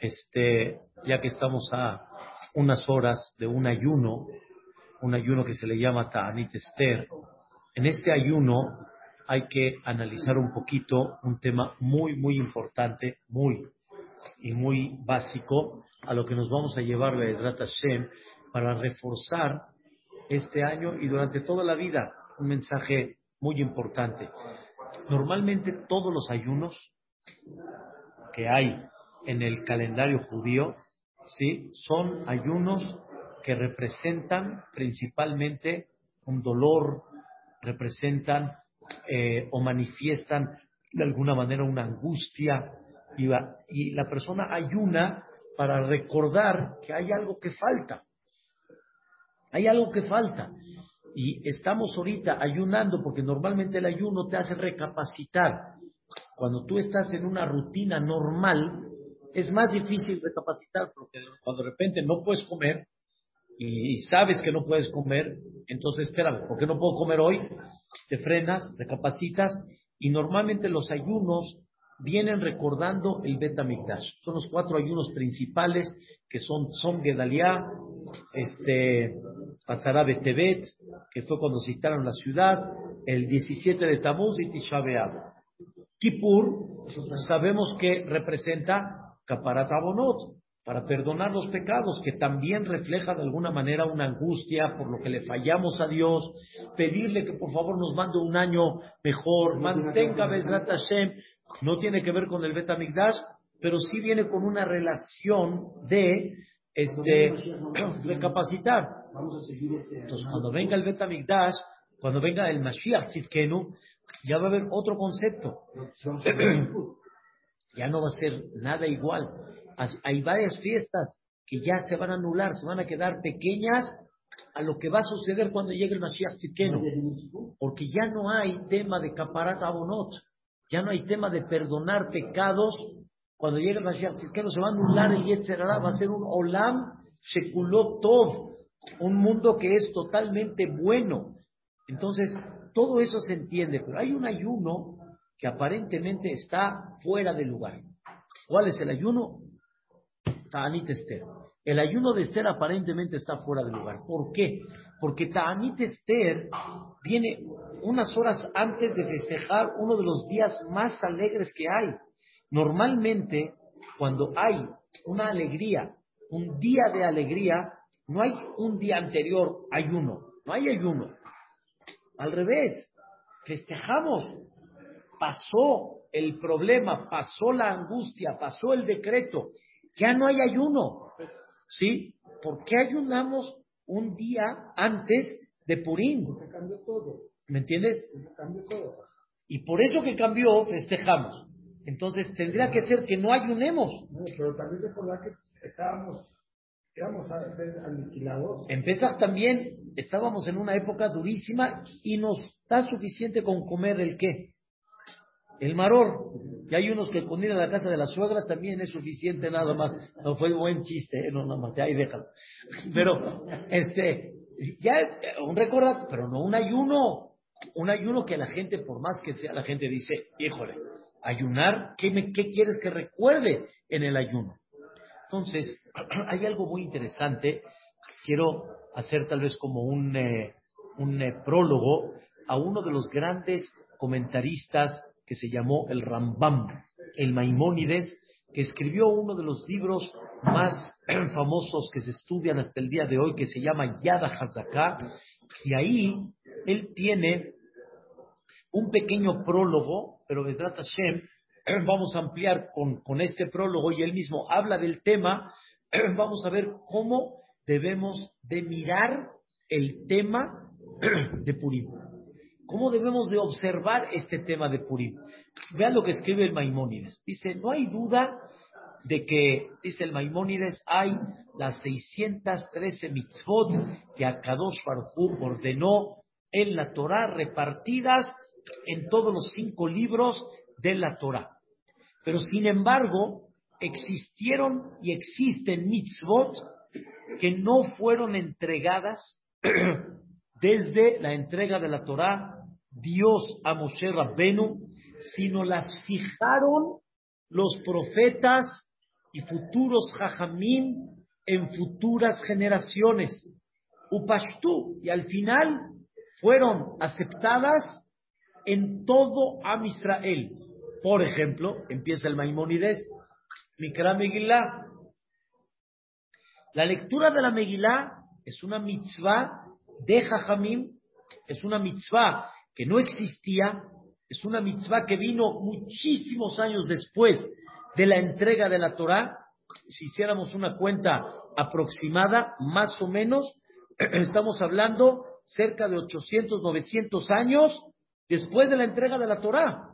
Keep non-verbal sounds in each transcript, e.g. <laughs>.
este, ya que estamos a unas horas de un ayuno, un ayuno que se le llama Ta'anit Esther, en este ayuno hay que analizar un poquito un tema muy, muy importante, muy y muy básico, a lo que nos vamos a llevar Be'ezrat Hashem para reforzar este año y durante toda la vida. Un mensaje muy importante. Normalmente todos los ayunos que hay en el calendario judío, ¿sí? Son ayunos que representan principalmente un dolor, representan eh, o manifiestan de alguna manera una angustia y, y la persona ayuna para recordar que hay algo que falta. Hay algo que falta. Y estamos ahorita ayunando porque normalmente el ayuno te hace recapacitar. Cuando tú estás en una rutina normal, es más difícil recapacitar porque cuando de repente no puedes comer y sabes que no puedes comer, entonces espérame, ¿por qué no puedo comer hoy? Te frenas, recapacitas y normalmente los ayunos vienen recordando el Betamigdash. Son los cuatro ayunos principales que son Som este, Pasará Betebet, que fue cuando citaron la ciudad, el 17 de Tamuz y Tisha. Kippur, sabemos que representa Kaparat Abonot, para perdonar los pecados, que también refleja de alguna manera una angustia por lo que le fallamos a Dios, pedirle que por favor nos mande un año mejor, mantenga Bezrat Hashem, no tiene que ver con el Betamigdash, pero sí viene con una relación de este, recapacitar. Este Entonces, cuando venga el Betamigdash, cuando venga el Mashiach Tzidkenu, ya va a haber otro concepto. Ya no va a ser nada igual. Hay varias fiestas que ya se van a anular, se van a quedar pequeñas a lo que va a suceder cuando llegue el Mashiach Tzidkenu. Porque ya no hay tema de caparat abonot, ya no hay tema de perdonar pecados. Cuando llegue el Mashiach Tzidkenu se va a anular el Yetzerara, va a ser un Olam Shekulot Tov, un mundo que es totalmente bueno. Entonces, todo eso se entiende, pero hay un ayuno que aparentemente está fuera de lugar. ¿Cuál es el ayuno? Ta'anit Esther. El ayuno de Esther aparentemente está fuera de lugar. ¿Por qué? Porque Ta'anit Esther viene unas horas antes de festejar uno de los días más alegres que hay. Normalmente, cuando hay una alegría, un día de alegría, no hay un día anterior ayuno, no hay ayuno. Al revés, festejamos. Pasó el problema, pasó la angustia, pasó el decreto, ya no hay ayuno. ¿Sí? ¿Por qué ayunamos un día antes de Purín? Porque cambió todo. ¿Me entiendes? Porque cambió todo. Y por eso que cambió, festejamos. Entonces tendría que ser que no ayunemos. No, pero también recordar que estábamos, íbamos a ser aniquilados. En Pesach también estábamos en una época durísima y nos da suficiente con comer el qué? El maror. Y hay unos que con ir a la casa de la suegra también es suficiente nada más. No fue buen chiste, ¿eh? no nada más, ahí déjalo. Pero, este, ya un recordatorio, pero no un ayuno. Un ayuno que la gente, por más que sea, la gente dice, híjole, ayunar, ¿qué, me, qué quieres que recuerde en el ayuno? Entonces, <clears throat> hay algo muy interesante. Quiero hacer tal vez como un, eh, un eh, prólogo a uno de los grandes comentaristas que se llamó el Rambam, el Maimónides, que escribió uno de los libros más <clears throat> famosos que se estudian hasta el día de hoy, que se llama Yada Hazaká, y ahí él tiene un pequeño prólogo, pero Vedrat Hashem, <clears throat> vamos a ampliar con, con este prólogo, y él mismo habla del tema, <clears throat> vamos a ver cómo debemos de mirar el tema de Purim. ¿Cómo debemos de observar este tema de Purim? Vean lo que escribe el Maimónides. Dice, no hay duda de que, dice el Maimónides, hay las 613 mitzvot que Akadosh Baruj ordenó en la Torah repartidas en todos los cinco libros de la Torah. Pero sin embargo, existieron y existen mitzvot que no fueron entregadas <clears throat> desde la entrega de la Torah Dios a Moshe Rabbenu, sino las fijaron los profetas y futuros jajamim en futuras generaciones. Upashtu, y al final fueron aceptadas en todo Am Israel. Por ejemplo, empieza el Maimónides, Mikra Megillah. La lectura de la Megillah es una mitzvah de Jajamim, es una mitzvah que no existía, es una mitzvah que vino muchísimos años después de la entrega de la Torah. Si hiciéramos una cuenta aproximada, más o menos, <clears throat> estamos hablando cerca de 800, 900 años después de la entrega de la Torah.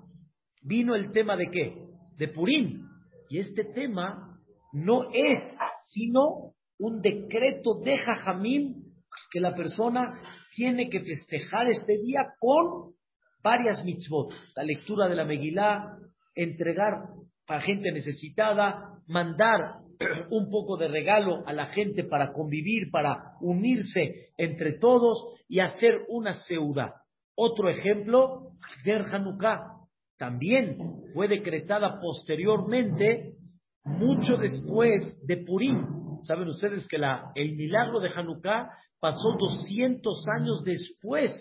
Vino el tema de qué? De Purim. Y este tema no es sino un decreto de Jajamim que la persona tiene que festejar este día con varias mitzvot. La lectura de la Megilá, entregar a gente necesitada, mandar <clears throat> un poco de regalo a la gente para convivir, para unirse entre todos y hacer una seuda. Otro ejemplo, Der Hanukkah, también fue decretada posteriormente, mucho después de Purim. Saben ustedes que la, el milagro de Hanukkah pasó 200 años después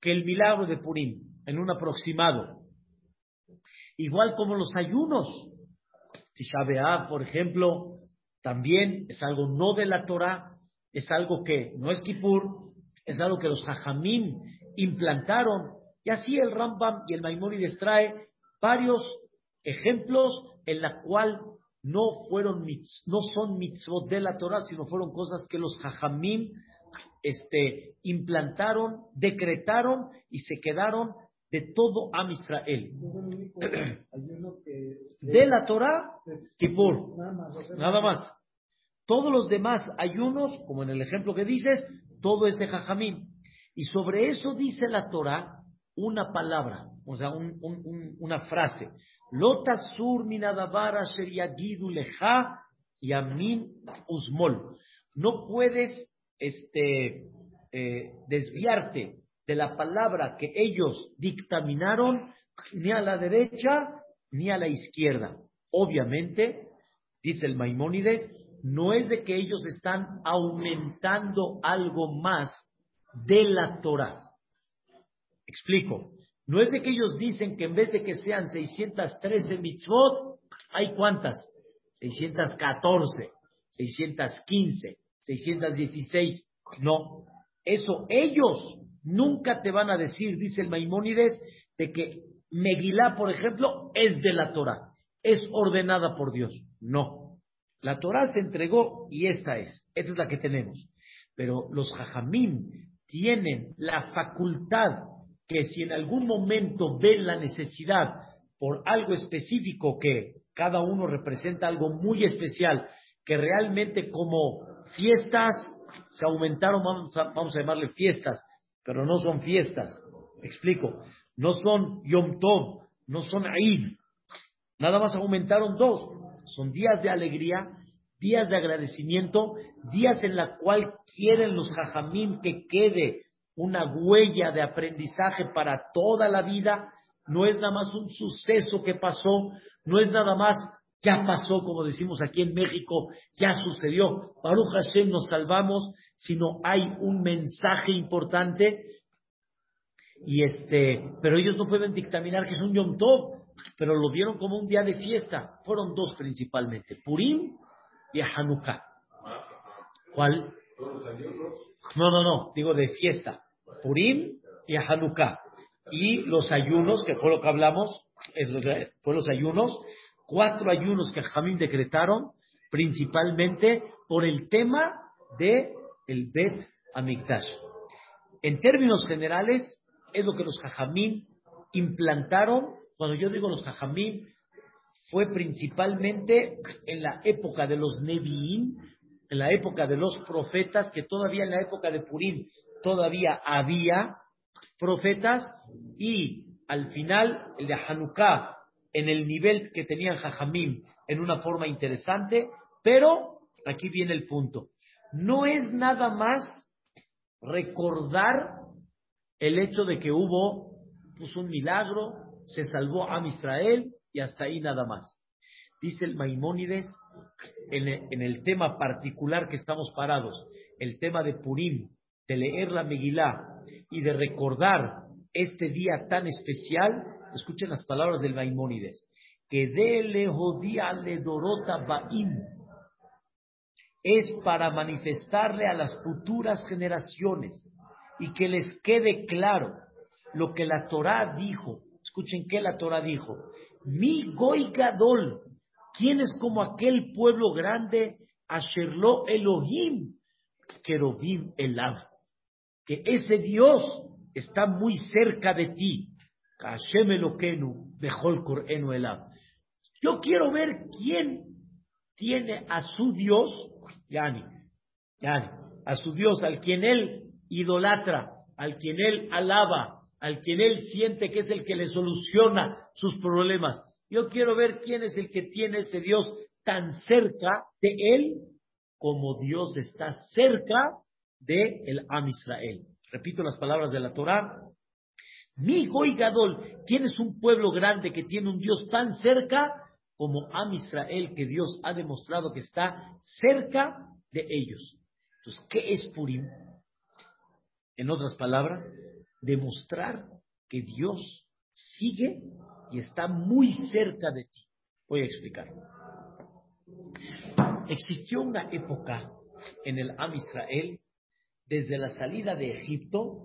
que el milagro de Purim, en un aproximado. Igual como los ayunos. Tisha por ejemplo, también es algo no de la Torah, es algo que no es Kippur, es algo que los Jajamim implantaron. Y así el Rambam y el Maimónides trae varios ejemplos en la cual no fueron no son mitzvot de la Torah, sino fueron cosas que los Jajamim este, implantaron, decretaron y se quedaron de todo Am Israel. <clears throat> De la Torah, Kippur. Nada más. Todos los demás ayunos, como en el ejemplo que dices, todo es de Jajamim. Y sobre eso dice la Torah una palabra, o sea, una frase. Lotasur minadavara sheriagidu leja yamin usmol. No puedes este, eh, desviarte de la palabra que ellos dictaminaron ni a la derecha ni a la izquierda. Obviamente, dice el Maimónides, no es de que ellos están aumentando algo más de la Torah. Explico. No es de que ellos dicen que en vez de que sean 613 mitzvot, hay cuántas? 614, 615, 616. No. Eso ellos nunca te van a decir, dice el Maimónides, de que Megilá, por ejemplo, es de la Torah, es ordenada por Dios. No. La Torah se entregó y esta es. Esta es la que tenemos. Pero los jajamim tienen la facultad que si en algún momento ven la necesidad por algo específico que cada uno representa algo muy especial, que realmente como fiestas se aumentaron, vamos a, vamos a llamarle fiestas, pero no son fiestas. Explico, no son Yom Tov, no son Eid. Nada más aumentaron dos. Son días de alegría, días de agradecimiento, días en la cual quieren los jajamim que quede una huella de aprendizaje para toda la vida. No es nada más un suceso que pasó, no es nada más ya pasó, como decimos aquí en México, ya sucedió. Baruch Hashem nos salvamos, sino hay un mensaje importante. Y este, pero ellos no pueden dictaminar que es un Yom Tov, pero lo vieron como un día de fiesta. Fueron dos principalmente, Purim y Hanukkah. ¿Cuál? No, no, no, digo de fiesta. Purim y Hanukkah. Y los ayunos, que fue lo que hablamos, es fue los ayunos, cuatro ayunos que Jamín decretaron, principalmente por el tema de el Bet Amikdash. En términos generales, es lo que los Jajamín implantaron. Cuando yo digo los Jajamín, fue principalmente en la época de los Nevi'im, en la época de los profetas, que todavía en la época de Purim todavía había profetas, y al final el de Hanukkah en el nivel que tenían Jajamim en una forma interesante, pero aquí viene el punto. No es nada más recordar el hecho de que hubo pues, un milagro, se salvó a Israel y hasta ahí nada más. Dice el Maimónides, en el, en el tema particular que estamos parados, el tema de Purim, de leer la Megilá y de recordar este día tan especial, escuchen las palabras del Maimónides, que de le dorota ba'im, es para manifestarle a las futuras generaciones y que les quede claro lo que la Torá dijo. Escuchen qué la Torá dijo. Mi goy gadol, ¿quién es como aquel pueblo grande? Asherlo Elohim, Kerobim Elav. Que ese Dios está muy cerca de ti. Hashem Eloquenu, Bejol Korenu Elav. Yo quiero ver quién tiene a su Dios, Yani, Yani, a su Dios, al quien él idolatra, al quien él alaba, al quien él siente que es el que le soluciona sus problemas. Yo quiero ver quién es el que tiene ese Dios tan cerca de él como Dios está cerca de el Am Israel. Repito las palabras de la Torá. Mi Goy Gadol, ¿quién es un pueblo grande que tiene un Dios tan cerca como Am Israel, que Dios ha demostrado que está cerca de ellos? Entonces, ¿qué es Purim? En otras palabras, demostrar que Dios sigue y está muy cerca de ti. Voy a explicar. Existió una época en el Am Israel, desde la salida de Egipto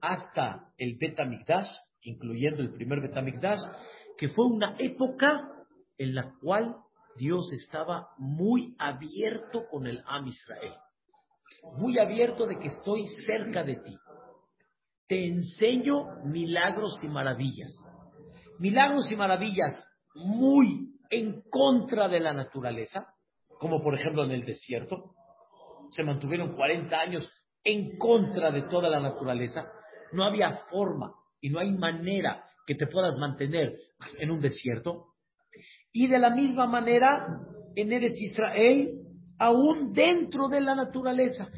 hasta el Betamigdash, incluyendo el primer Betamigdash, que fue una época en la cual Dios estaba muy abierto con el Am Israel. Muy abierto de que estoy cerca de ti. Te enseño milagros y maravillas. Milagros y maravillas muy en contra de la naturaleza, como por ejemplo en el desierto. Se mantuvieron 40 años en contra de toda la naturaleza. No había forma y no hay manera que te puedas mantener en un desierto. Y de la misma manera, en Eretz Israel, aún dentro de la naturaleza.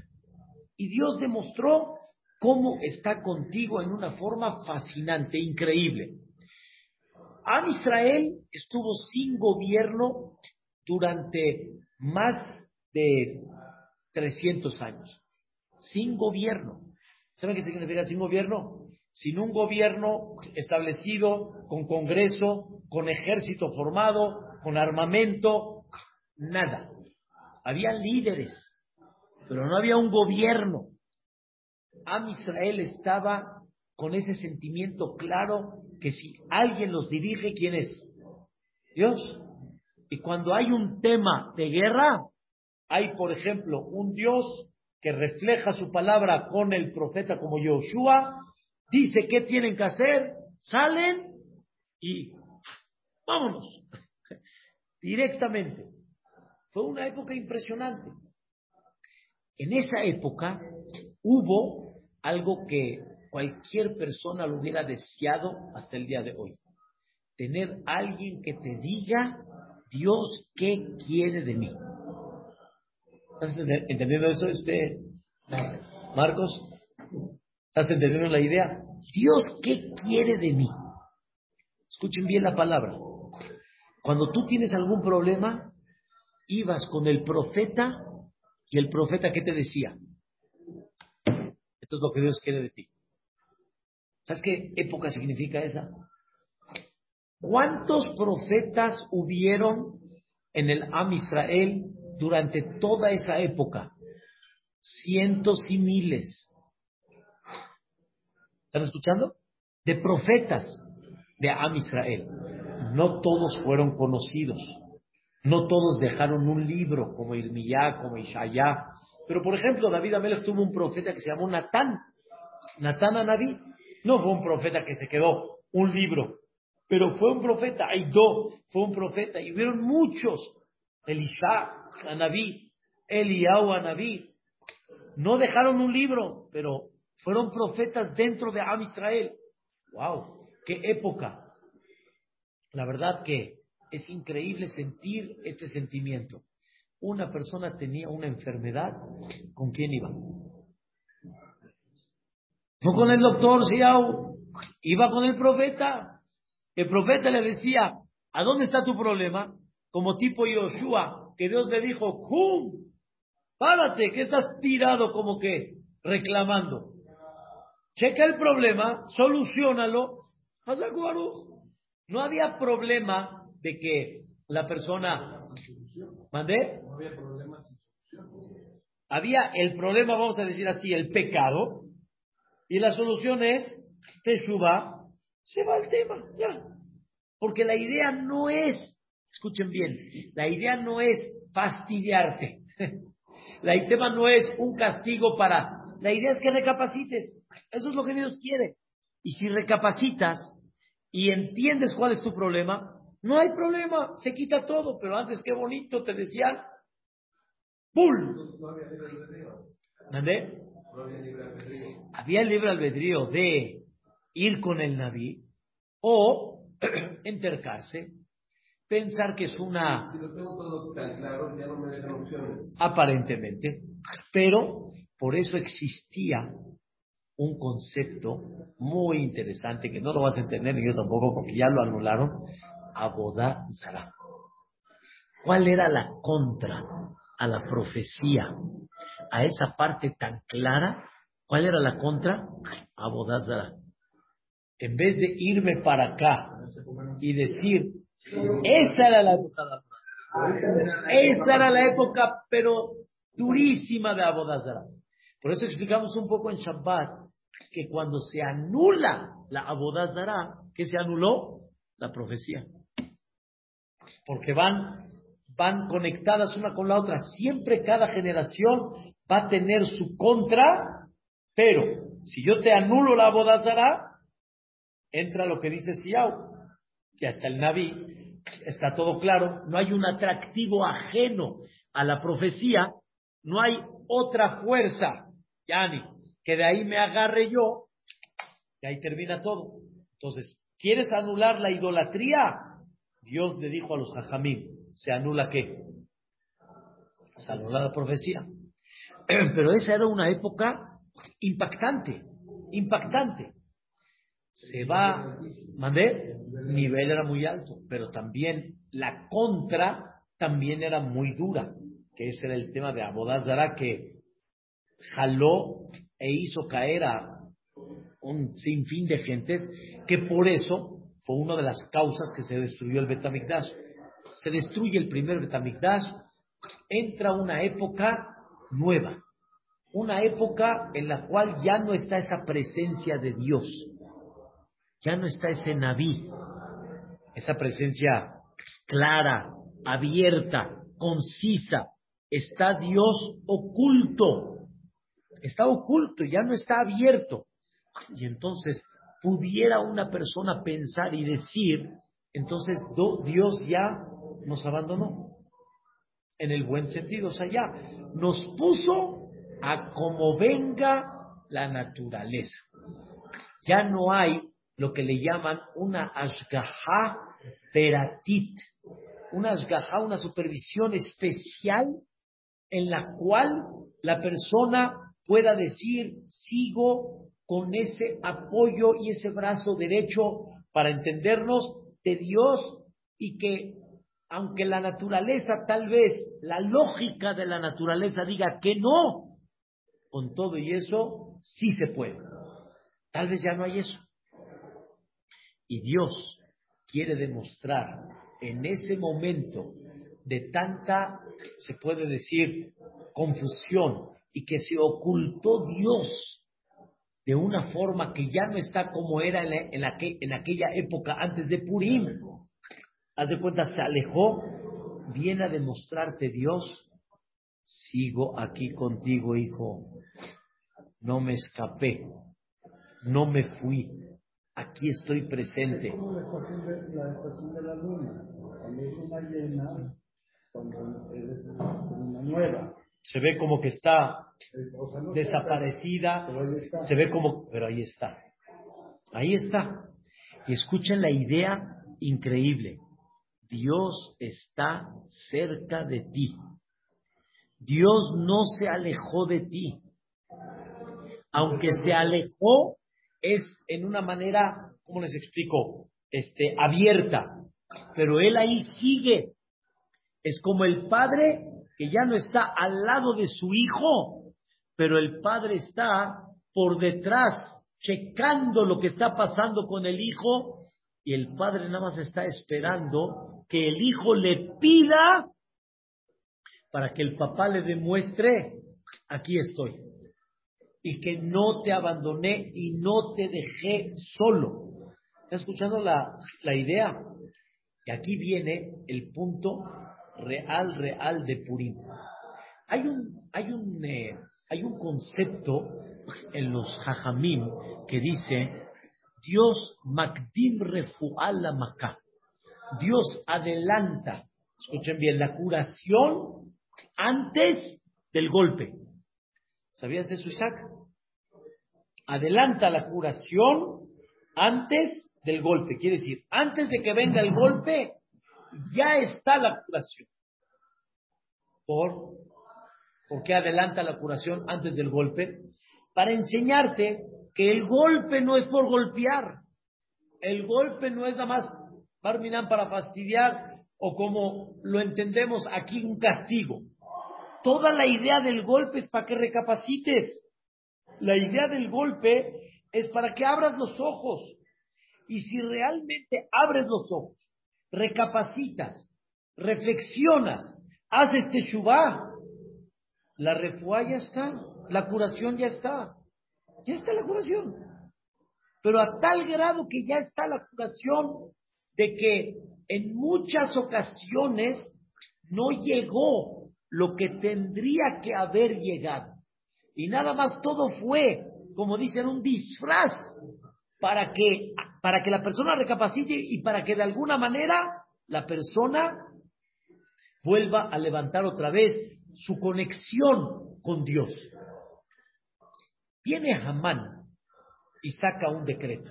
Y Dios demostró cómo está contigo en una forma fascinante, increíble. Am Israel estuvo sin gobierno durante más de 300 años. Sin gobierno. ¿Saben qué significa sin gobierno? Sin un gobierno establecido, con congreso, con ejército formado, con armamento, nada. Había líderes, pero no había un gobierno. Am Israel estaba con ese sentimiento claro que si alguien los dirige, ¿quién es? Dios. Y cuando hay un tema de guerra, hay, por ejemplo, un Dios que refleja su palabra con el profeta como Yoshua, dice qué tienen que hacer, salen y vámonos <laughs> directamente. Fue una época impresionante. En esa época hubo algo que cualquier persona lo hubiera deseado hasta el día de hoy. Tener alguien que te diga, Dios, ¿qué quiere de mí? ¿Estás entendiendo eso, este, Marcos? ¿Estás entendiendo la idea? Dios, ¿qué quiere de mí? Escuchen bien la palabra. Cuando tú tienes algún problema, ibas con el profeta y el profeta, ¿qué te decía? Esto es lo que Dios quiere de ti. ¿Sabes qué época significa esa? ¿Cuántos profetas hubieron en el Am Israel durante toda esa época? Cientos y miles. ¿Están escuchando? De profetas de Am Israel. No todos fueron conocidos. No todos dejaron un libro como Irmiyá, como Ishayá. Pero por ejemplo, David Amelech tuvo un profeta que se llamó Natán. Natán Anabí no fue un profeta que se quedó un libro, pero fue un profeta, Aidó fue un profeta, y hubieron muchos, Elisha, Anabí, Eliyahu, Anabí, no dejaron un libro, pero fueron profetas dentro de Am Israel. ¡Wow! ¡Qué época! La verdad que es increíble sentir este sentimiento. Una persona tenía una enfermedad, ¿con quién iba? No con el doctor Siau, iba con el profeta. El profeta le decía, ¿a dónde está tu problema? como tipo Yoshua, que Dios le dijo, ¡Cum! Párate, que estás tirado como que reclamando. Checa el problema, solucionalo. No había problema de que la persona... ¿Mandé? No había problema Había el problema, vamos a decir así, el pecado. Y la solución es, te suba, se va el tema, ya. Porque la idea no es, escuchen bien, la idea no es fastidiarte. <laughs> La tema no es un castigo para... La idea es que recapacites. Eso es lo que Dios quiere. Y si recapacitas y entiendes cuál es tu problema, no hay problema, se quita todo. Pero antes, qué bonito, te decían, ¡pul! Había el libre albedrío de ir con el Naví o <clears throat> entercarse pensar que es una... Si lo tengo todo tan claro, ya no me dejan opciones. Aparentemente. Pero por eso existía un concepto muy interesante que no lo vas a entender ni yo tampoco porque ya lo anularon. Abodá Zara. ¿Cuál era la contra a la profecía? A esa parte tan clara. ¿Cuál era la contra? Abodá Zara. En vez de irme para acá y decir, esa era la época de Esa era la época, pero durísima de Abodazara. Por eso explicamos un poco en Shabbat que cuando se anula la Abodazara, ¿qué se anuló? La profecía. Porque van, van conectadas una con la otra. Siempre cada generación va a tener su contra, pero si yo te anulo la Abodazara, entra lo que dice Siau que hasta el Naví está todo claro, no hay un atractivo ajeno a la profecía, no hay otra fuerza, Yani, que de ahí me agarre yo, y ahí termina todo. Entonces, ¿quieres anular la idolatría? Dios le dijo a los jajamín, ¿se anula qué? Se anula la profecía. <clears throat> Pero esa era una época impactante, impactante se va, mandé, nivel era muy alto, pero también la contra también era muy dura, que ese era el tema de Abodazara que jaló e hizo caer a un sinfín de gentes, que por eso fue una de las causas que se destruyó el Betamigdash. Se destruye el primer Betamigdash, entra una época nueva, una época en la cual ya no está esa presencia de Dios ya no está ese Naví, esa presencia clara, abierta, concisa. Está Dios oculto. Está oculto, ya no está abierto. Y entonces pudiera una persona pensar y decir, entonces Dios ya nos abandonó. En el buen sentido, o sea, ya nos puso a como venga la naturaleza. Ya no hay lo que le llaman una ashgaha peratit, una ashgaha, una supervisión especial en la cual la persona pueda decir, sigo con ese apoyo y ese brazo derecho para entendernos de Dios y que aunque la naturaleza tal vez, la lógica de la naturaleza diga que no, con todo y eso sí se puede. Tal vez ya no hay eso. Y Dios quiere demostrar en ese momento de tanta, se puede decir, confusión y que se ocultó Dios de una forma que ya no está como era en, aquella época antes de Purim. Haz de cuenta, se alejó, viene a demostrarte Dios, sigo aquí contigo, hijo, no me escapé, no me fui, aquí estoy presente. Es como la estación de la, estación de la luna, cuando es una llena, cuando es una nueva. Se ve como que está desaparecida, se ve como, pero ahí está. Ahí está. Y escuchen la idea increíble. Dios está cerca de ti. Dios no se alejó de ti. Aunque se alejó, es en una manera, ¿cómo les explico? Este, abierta. Pero él ahí sigue. Es como el padre que ya no está al lado de su hijo, pero el padre está por detrás, checando lo que está pasando con el hijo, y el padre nada más está esperando que el hijo le pida para que el papá le demuestre, aquí estoy, y que no te abandoné y no te dejé solo. ¿Está escuchando la, la idea? Y aquí viene el punto real, real de Purim. Hay un, hay un, eh, hay un concepto en los Jajamim que dice Dios Makdim Refual la Dios adelanta, escuchen bien, la curación antes del golpe. ¿Sabías eso, Isaac? Adelanta la curación antes del golpe. Quiere decir, antes de que venga el golpe, ya está la curación. ¿Por? ¿Por qué adelanta la curación antes del golpe? Para enseñarte que el golpe no es por golpear. El golpe no es nada más Barminan para fastidiar o como lo entendemos aquí un castigo. Toda la idea del golpe es para que recapacites. La idea del golpe es para que abras los ojos. Y si realmente abres los ojos, recapacitas, reflexionas, haces teshuvah, la refuá ya está, la curación ya está. Ya está la curación. Pero a tal grado que ya está la curación de que en muchas ocasiones no llegó lo que tendría que haber llegado. Y nada más todo fue, como dicen, un disfraz para que, para que la persona recapacite y para que de alguna manera la persona vuelva a levantar otra vez su conexión con Dios. Viene Hamán y saca un decreto.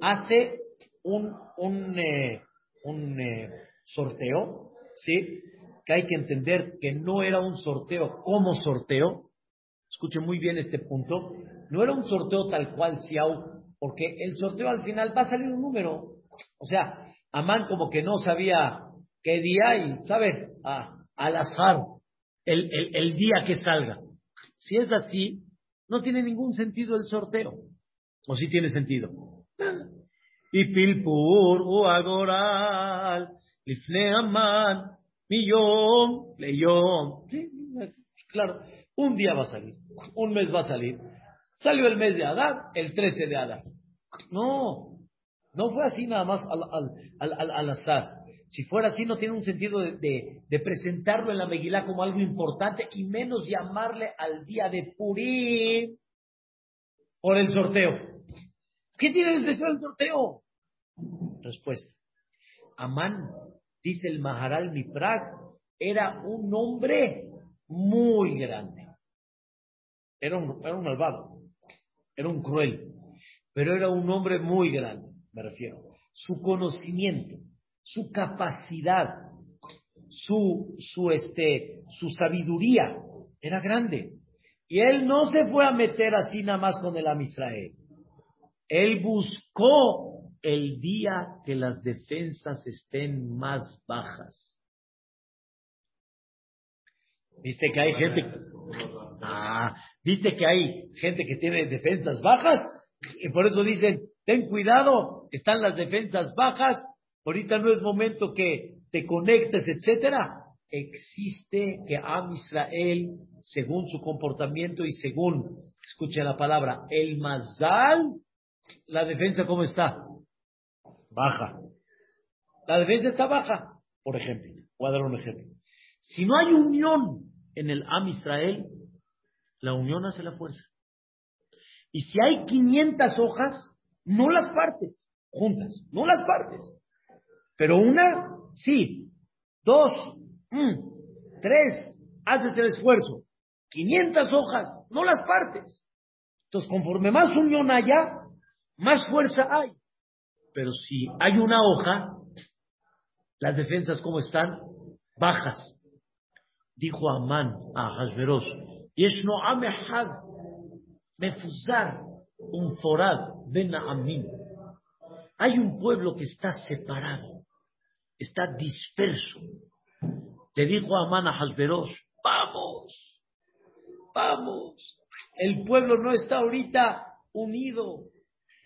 Hace un, un, eh, un eh, sorteo, ¿sí? Que hay que entender que no era un sorteo como sorteo. Escuchen muy bien este punto. No era un sorteo tal cual, Siau, porque el sorteo al final va a salir un número. O sea, Amán como que no sabía qué día y, ¿sabes? Al azar, el, el, día que salga. Si es así, no tiene ningún sentido el sorteo. ¿O sí tiene sentido? Y pilpur u agoral, lifne aman, millón, leyón. claro, un día va a salir, un mes va a salir. Salió el mes de Adar, el 13 de Adar. No, no fue así nada más al, azar. Si fuera así, no tiene un sentido de, presentarlo en la Megilá como algo importante y menos llamarle al día de Purim por el sorteo. ¿Qué tiene de especial el sorteo? Respuesta. Amán, dice el Maharal Miprag, era un hombre muy grande. Era un, era un malvado, era un cruel, pero era un hombre muy grande, me refiero. Su conocimiento, su capacidad, su, su, este, su sabiduría era grande. Y él no se fue a meter así nada más con el Am Israel. Él buscó el día que las defensas estén más bajas. Viste que hay gente, ah, que hay gente que tiene defensas bajas y por eso dicen, ten cuidado, están las defensas bajas, ahorita no es momento que te conectes, etcétera. Existe que Am Israel, según su comportamiento y según, escuche la palabra, el Mazal, la defensa cómo está? Baja. La defensa está baja, por ejemplo. Voy a dar un ejemplo. Si no hay unión en el Am Israel, la unión hace la fuerza. Y si hay 500 hojas, no las partes juntas, no las partes. Pero una, sí. Dos, mm, tres, haces el esfuerzo. 500 hojas, no las partes. Entonces, conforme más unión haya, más fuerza hay. Pero si hay una hoja, las defensas, ¿cómo están? Bajas. Dijo Amán a Hasberos, Yeshno Amehad, Mefuzar, un forad, ben Amim. Hay un pueblo que está separado, está disperso, Le dijo a Amán a Hasberosh, vamos, vamos. El pueblo no está ahorita unido.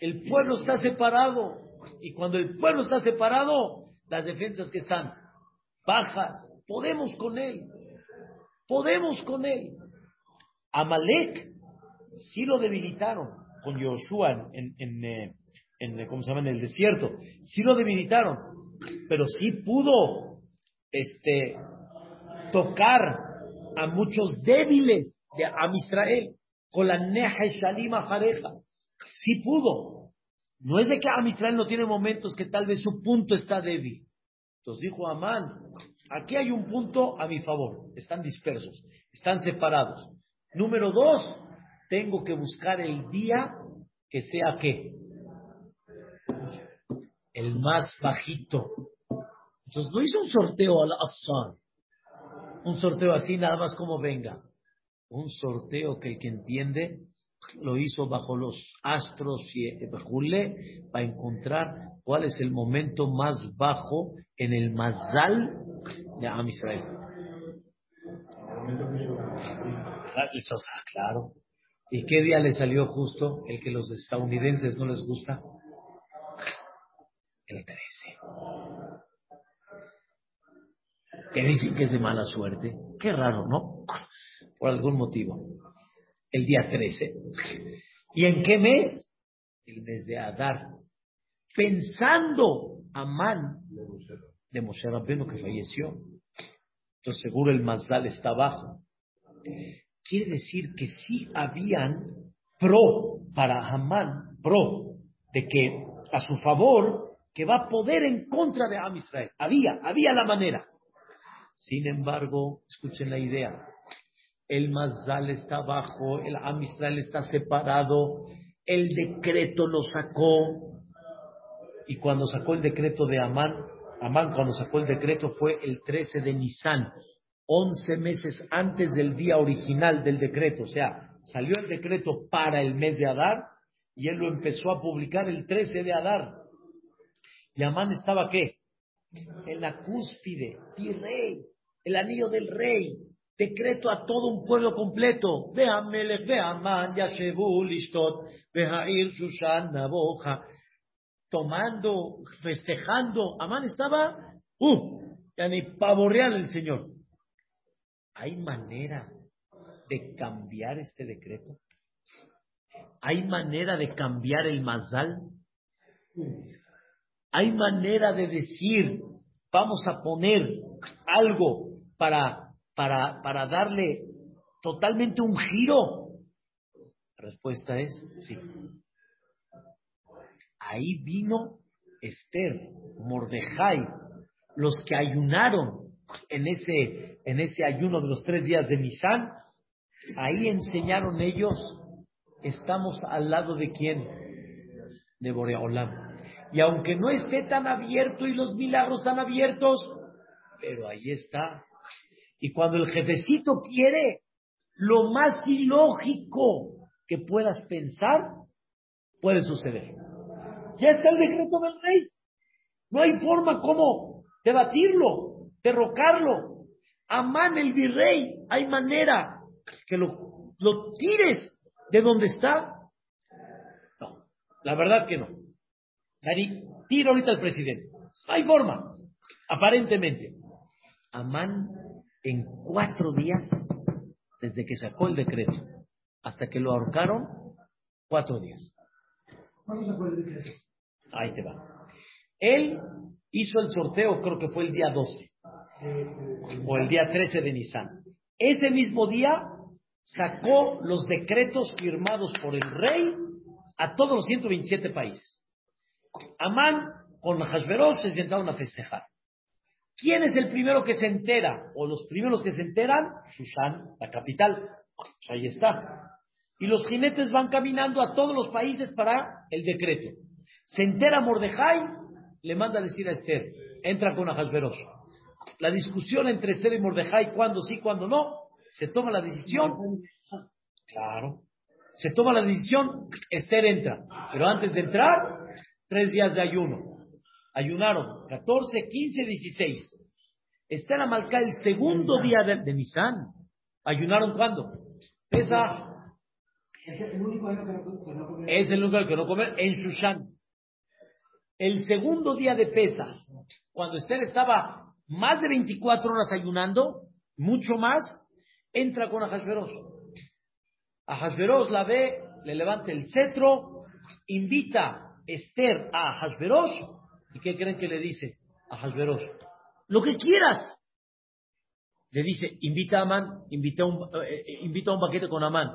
El pueblo está separado. Y cuando el pueblo está separado, las defensas que están bajas, podemos con él. Podemos con él. Amalek sí lo debilitaron con Yoshua en, en, en, en, ¿cómo se llama? en el desierto. Sí lo debilitaron, pero sí pudo este, tocar a muchos débiles de Amisrael con la Neja Shalima Jareja. Sí pudo. No es de que Amisrael no tiene momentos que tal vez su punto está débil. Entonces dijo Amán, aquí hay un punto a mi favor. Están dispersos, están separados. Número dos, tengo que buscar el día que sea qué? El más bajito. Entonces no hizo un sorteo al Assan. Un sorteo así nada más como venga. Un sorteo que el que entiende lo hizo bajo los astros y para encontrar cuál es el momento más bajo en el Mazal de Am Israel. Claro. ¿Y qué día le salió justo el que los estadounidenses no les gusta? El 13. Que dicen que es de mala suerte. Qué raro, ¿no? Por algún motivo. El día 13. ¿Y en qué mes? El mes de Adar. Pensando a Man de Moshe Rabbeinu que falleció. Entonces seguro el Mazdal está abajo. Quiere decir que sí habían pro para Hamán, pro, de que a su favor, que va a poder en contra de Am Israel. Había, había la manera. Sin embargo, escuchen la idea. El Mazal está abajo, el Am Israel está separado, el decreto lo sacó. Y cuando sacó el decreto de Amán, Amán cuando sacó el decreto fue el 13 de Nisan, 11 meses antes del día original del decreto. O sea, salió el decreto para el mes de Adar y él lo empezó a publicar el 13 de Adar. Y Amán estaba qué? En la cúspide, rey, el anillo del rey, decreto a todo un pueblo completo. Ve Amelech, ve Amán, Yashevu, Lishtot, Behair, Shushan, Naboja tomando, festejando. Amán estaba, ¡uh! Ya el Señor. ¿Hay manera de cambiar este decreto? ¿Hay manera de cambiar el mazal? ¿Hay manera de decir, vamos a poner algo para, para, para darle totalmente un giro? La respuesta es sí ahí vino Esther, Mordejai, los que ayunaron en ese, en ese ayuno de los tres días de Nisan, ahí enseñaron ellos, estamos al lado de quién? De Boreolam. Y aunque no esté tan abierto y los milagros están abiertos, pero ahí está. Y cuando el jefecito quiere, lo más ilógico que puedas pensar puede suceder. Ya está el decreto del rey. No hay forma como debatirlo, derrocarlo. Amán el virrey, hay manera que lo, lo tires de donde está. No, la verdad que no. Dari, tira ahorita al presidente. No hay forma, aparentemente. Amán en cuatro días, desde que sacó el decreto hasta que lo ahorcaron, cuatro días. ¿Cuándo sacó el decreto? Ahí te va. Él hizo el sorteo, creo que fue el día 12 o el día 13 de Nisan. Ese mismo día sacó los decretos firmados por el rey a todos los 127 países. Amán con Hashverosh se sentaron a festejar. ¿Quién es el primero que se entera? O los primeros que se enteran, Shushan, la capital. Pues ahí está. Y los jinetes van caminando a todos los países para el decreto. Se entera Mordejai, le manda a decir a Esther, entra con Ahasverosh. La discusión entre Esther y Mordejai, cuándo sí, cuándo no, se toma la decisión. Claro. Se toma la decisión, Esther entra. Pero antes de entrar, tres días de ayuno. Ayunaron 14, 15, 16. Esther Amalcá el segundo día de, de Nisan. ¿Ayunaron cuándo? Pesa. Es el único año que no, comieron. Es el único que no comer en Shushan. El segundo día de Pesa, cuando Esther estaba más de 24 horas ayunando, mucho más, entra con Ahasveros. Ahasveros la ve, le levanta el cetro, invita Esther a Ahasveros, ¿y qué creen que le dice a? Lo que quieras. Le dice, invita a Amán, invita un, eh, eh, invita un paquete con Amán.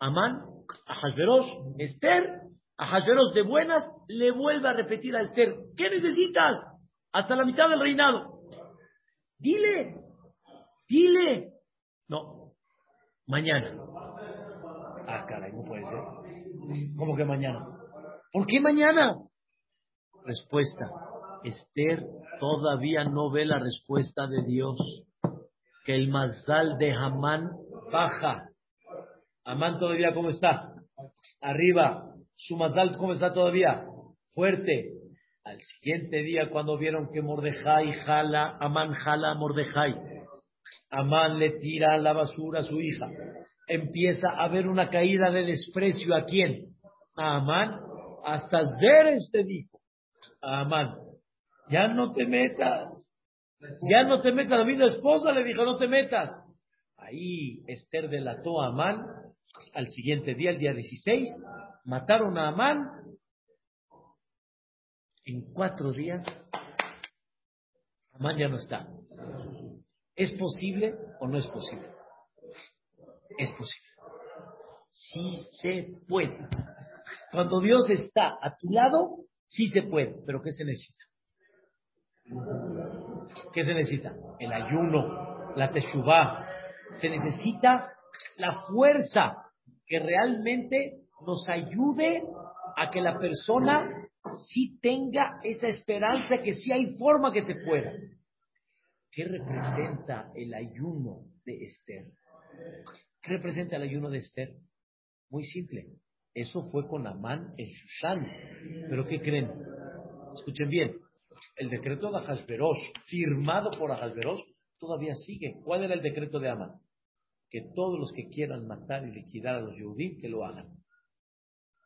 Amán, Ahasveros, Esther, Ahasveros de buenas, le vuelve a repetir a Esther, ¿qué necesitas? Hasta la mitad del reinado. Dile, dile. No, mañana. Ah, caray, no puede ser. ¿Cómo que mañana? ¿Por qué mañana? Respuesta. Esther todavía no ve la respuesta de Dios. Que el mazal de Hamán baja. Amán todavía, ¿cómo está? Arriba. Su mazal, ¿cómo está todavía? Fuerte. Al siguiente día, cuando vieron que Mordejai jala, Amán jala a Mordejai, Amán le tira a la basura a su hija. Empieza a haber una caída de desprecio a quién? A Amán. Hasta Zeres te dijo. A Amán, ya no te metas. Ya no te metas. A mí esposa le dijo, no te metas. Ahí Esther delató a Amán. Al siguiente día, el día 16, mataron a Amán en cuatro días, Amán ya no está. ¿Es posible o no es posible? Es posible. Sí se puede. Cuando Dios está a tu lado, sí se puede. Pero ¿qué se necesita? ¿Qué se necesita? El ayuno, la teshuvah. Se necesita la fuerza que realmente nos ayude a que la persona sí tenga esa esperanza que sí hay forma que se pueda. ¿Qué representa el ayuno de Esther? ¿Qué representa el ayuno de Esther? Muy simple. Eso fue con Amán en Shushan. ¿Pero qué creen? Escuchen bien. El decreto de Ahasverosh, firmado por Ahasverosh, todavía sigue. ¿Cuál era el decreto de Amán? Que todos los que quieran matar y liquidar a los Yehudim, que lo hagan.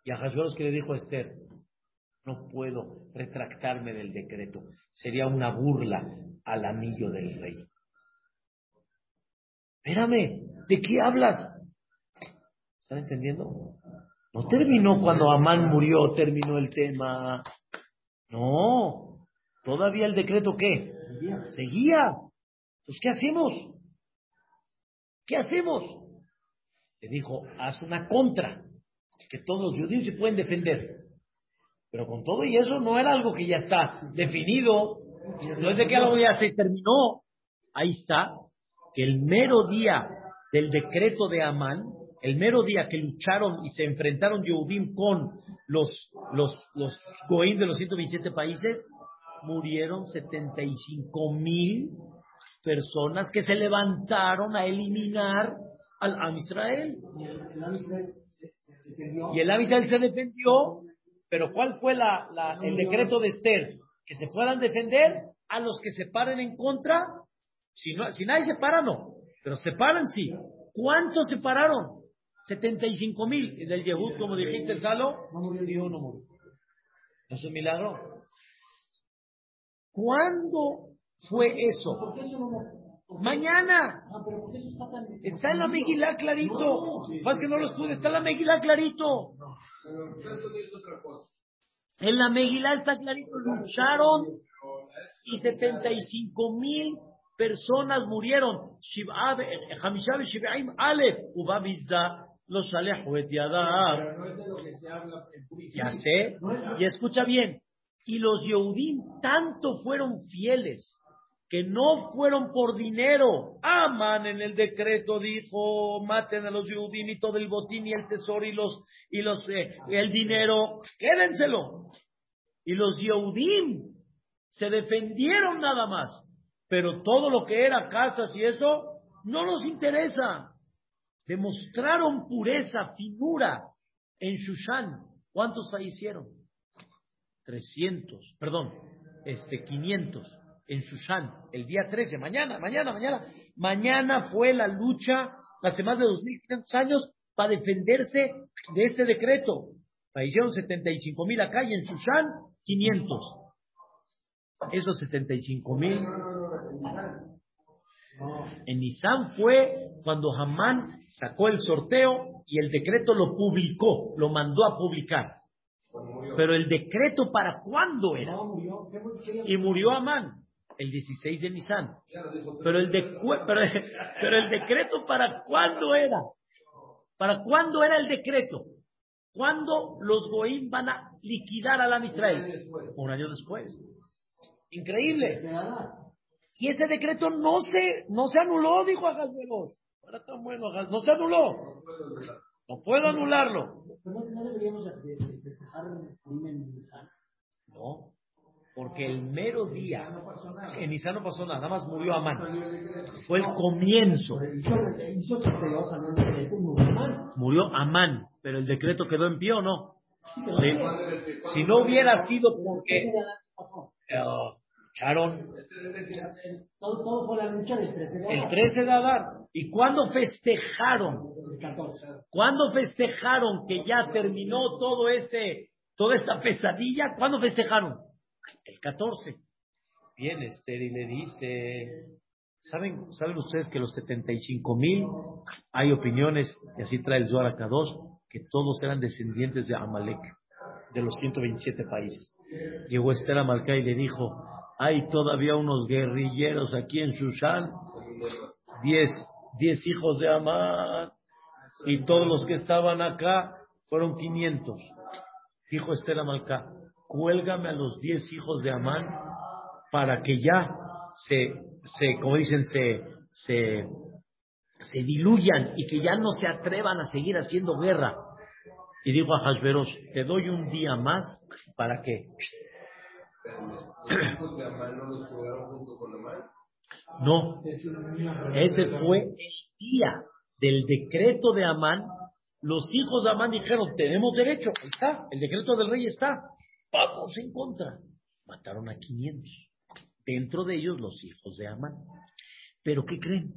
Y Ahasverosh que le dijo a Esther, no puedo retractarme del decreto. Sería una burla al anillo del rey. Espérame, ¿de qué hablas? ¿Están entendiendo? No terminó cuando Amán murió, terminó el tema. No, todavía el decreto qué? Seguía. Entonces, ¿qué hacemos? ¿Qué hacemos? Le dijo, haz una contra, que todos los judíos se pueden defender. Pero con todo y eso no era algo que ya está definido, no es de que algo ya se terminó. Ahí está, que el mero día del decreto de Amán, el mero día que lucharon y se enfrentaron Yehudim con los, los, los Goim de los 127 países, murieron 75 mil personas que se levantaron a eliminar al Am Israel. Y el Am Israel se defendió, pero ¿cuál fue la, la, el decreto de Esther? Que se puedan defender a los que se paren en contra. Si, no, si nadie se para, no. Pero se paran, sí. ¿Cuántos se pararon? 75 mil. Y del Yehud, como dijiste, Salo, No murió ni uno murió. ¿No es un milagro? ¿Cuándo fue eso? ¿Por qué eso no lo- Mañana. Ah, pero ¿por qué eso está tan... Está en la Megilá clarito. No, sí, Más que no lo estudies, está en la Megilá clarito. Pero eso es otra cosa. En la Megilá está clarito. Lucharon y 75 mil personas murieron. Shiv'a be- Hamisha be Shiv'aim Aleph. Uba bizza lo shalehu et yadav. Pero no es de lo que se habla en Purim. Ya sé. Y escucha bien. Y los Yehudim tanto fueron fieles que no fueron por dinero. Amán en el decreto dijo, maten a los Yehudim y todo el botín y el tesoro y los y los eh, el dinero, quédenselo. Y los Yehudim se defendieron nada más, pero todo lo que era casas y eso no nos interesa. Demostraron pureza, finura en Shushan. ¿Cuántos fallecieron? 300, perdón, este 500. En Shushan, el día 13, mañana, mañana, mañana. Mañana fue la lucha, hace más de 2.500 años, para defenderse de este decreto. Hicieron 75 mil acá y en Shushan 500. Esos 75 mil. En Nisan fue cuando Hamán sacó el sorteo y el decreto lo publicó, lo mandó a publicar. Pero el decreto para cuándo era. Y murió Amán el 16 de Nisan. Pero el, de, pero, <laughs> pero el decreto para cuándo era. ¿Para cuándo era el decreto? ¿Cuándo los Goim van a liquidar a la Israel? Un año después. Increíble. Y ese decreto no se, no se anuló, dijo Agazveros. Ahora bueno, no se anuló. No puedo anularlo. ¿No deberíamos festejar en No, porque el mero día, en Nisan no pasó nada, nada más murió Amán. Fue el comienzo. Murió Amán, pero el decreto quedó en pie o no. Si no hubiera sido porque lucharon todo, fue la lucha del 13 de el 13 de Adar. ¿Y cuándo festejaron? El 14. ¿Cuándo festejaron que ya terminó todo este, toda esta pesadilla? ¿Cuándo festejaron? El 14. Viene Esther y le dice, ¿saben, ¿saben ustedes que los 75 mil, hay opiniones, y así trae el Zohar Kadosh, que todos eran descendientes de Amalek, de los 127 países? Llegó Esther a Malcá y le dijo, hay todavía unos guerrilleros aquí en Shushan, diez, diez hijos de Amán, y todos los que estaban acá fueron 500. Dijo Esther Amalcá, cuélgame a los diez hijos de Amán para que ya se, se como dicen, se, se, se diluyan y que ya no se atrevan a seguir haciendo guerra. Y dijo a Hashverosh, te doy un día más para que no, ese fue el día del decreto de Amán. Los hijos de Amán dijeron, tenemos derecho, está, el decreto del rey está, vamos en contra. Mataron a 500, dentro de ellos los hijos de Amán. Pero ¿qué creen?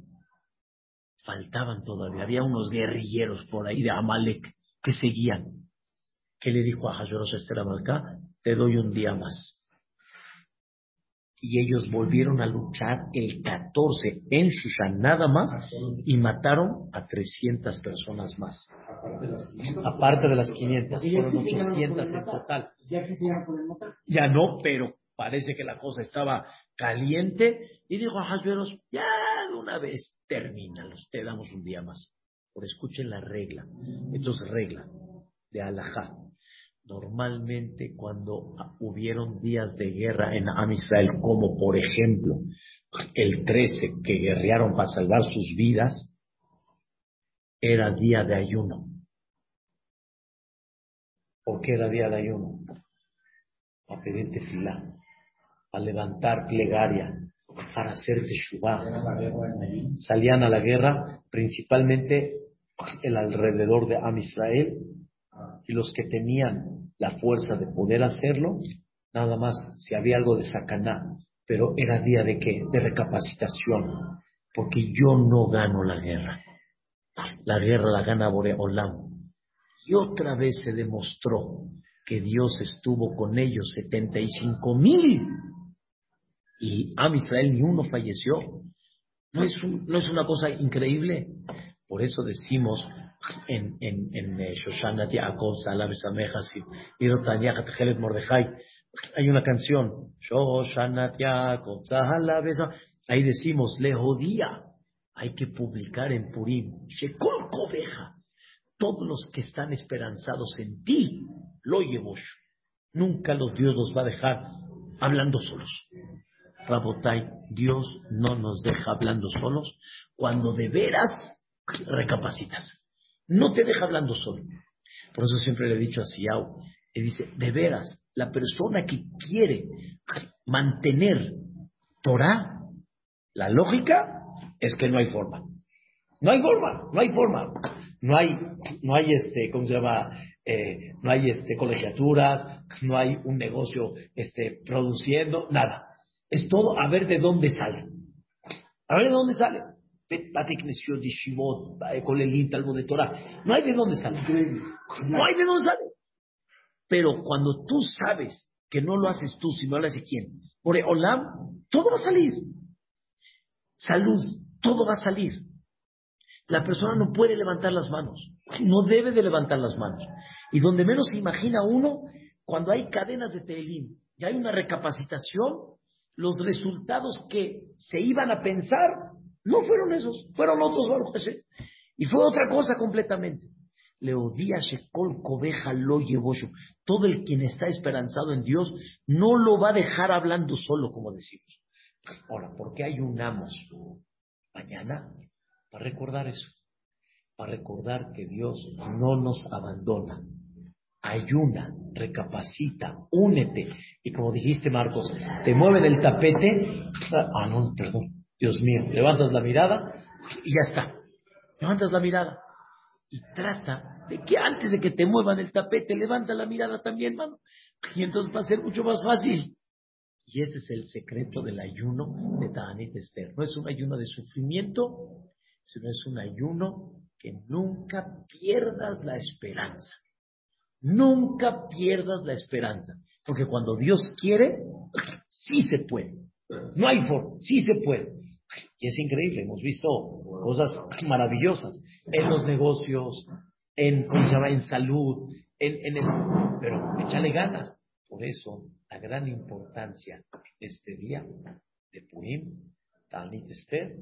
Faltaban todavía, había unos guerrilleros por ahí de Amalek que seguían. ¿Qué le dijo a Hashverosh Esther Amalcá? Te doy un día más y ellos volvieron a luchar el 14 en Shushan nada más y mataron a 300 personas más. Aparte de las 500, fueron 800 en total. Ya no, pero parece que la cosa estaba caliente y dijo a Hashveros, ya de una vez termínalos, te damos un día más. Por escuchen la regla, esto es regla de Alajá. Normalmente cuando hubieron días de guerra en Am Israel, como por ejemplo el 13 que guerrearon para salvar sus vidas, era día de ayuno. ¿Por qué era día de ayuno? Para pedirte fila, para levantar plegaria, para hacer teshuvah. Salían a la guerra principalmente el alrededor de Am Israel y los que tenían la fuerza de poder hacerlo, nada más si había algo de sacaná, pero era día de qué? De recapacitación, porque yo no gano la guerra. La guerra la gana Boreolam. Y otra vez se demostró que Dios estuvo con ellos 75 mil. Y a Israel ni uno falleció. ¿No es, ¿No es una cosa increíble? Por eso decimos en, en, en eh, Shoshanat Yaakov, Salah y Mordejai. Hay una canción, Shoshanat Yaakov, Ahí decimos, Lehodía. Hay que publicar en Purim, Shekol Koveja. Todos los que están esperanzados en ti, lo llevo. Nunca los Dios los va a dejar hablando solos. Rabotai, Dios no nos deja hablando solos cuando de veras recapacitas. No te deja hablando solo. Por eso siempre le he dicho a Siao, y dice, de veras, la persona que quiere mantener Torah, la lógica es que no hay forma. No hay forma, no hay forma. No hay, no hay este, ¿cómo se llama? Eh, no hay este, colegiaturas, no hay un negocio este, produciendo, nada. Es todo a ver de dónde sale. A ver de dónde sale. No hay de dónde sale. No hay de dónde sale. Pero cuando tú sabes que no lo haces tú, sino lo hace quién, por Olam, todo va a salir. Salud, todo va a salir. La persona no puede levantar las manos, no debe de levantar las manos. Y donde menos se imagina uno, cuando hay cadenas de Teelim y hay una recapacitación, los resultados que se iban a pensar no fueron esos, fueron otros Baruch Hashem. Y fue otra cosa completamente. Le odia Shekol Kobeja lo llevosho. Todo el quien está esperanzado en Dios no lo va a dejar hablando solo, como decimos. Ahora, ¿por qué ayunamos mañana? Para recordar eso. Para recordar que Dios no nos abandona. Ayuna, recapacita, únete. Y como dijiste, Marcos, te mueven el tapete. Ah, no, perdón. Dios mío, levantas la mirada y ya está. Levantas la mirada y trata de que antes de que te muevan el tapete, levanta la mirada también, mano. Y entonces va a ser mucho más fácil. Y ese es el secreto del ayuno de Ta'anit Esther. No es un ayuno de sufrimiento, sino es un ayuno que nunca pierdas la esperanza. Nunca pierdas la esperanza. Porque cuando Dios quiere, sí se puede. No hay forma, sí se puede. Y es increíble, hemos visto cosas maravillosas en los negocios, en, ¿cómo se llama? en salud, en, en el... Pero échale ganas. Por eso, la gran importancia de este día de Purim, Tanit Esther,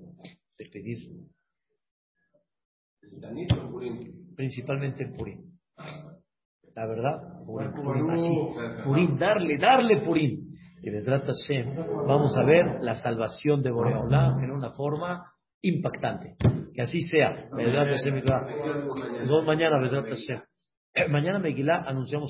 de pedir principalmente en Purim. La verdad, Purim, Purim, así, Purim, darle, darle Purim. Y Besrat Hashem, vamos a ver la salvación de Boreolá en una forma impactante. Que así sea. Nos vemos mañana, Hashem. <clears throat> Mañana, Megilá, anunciamos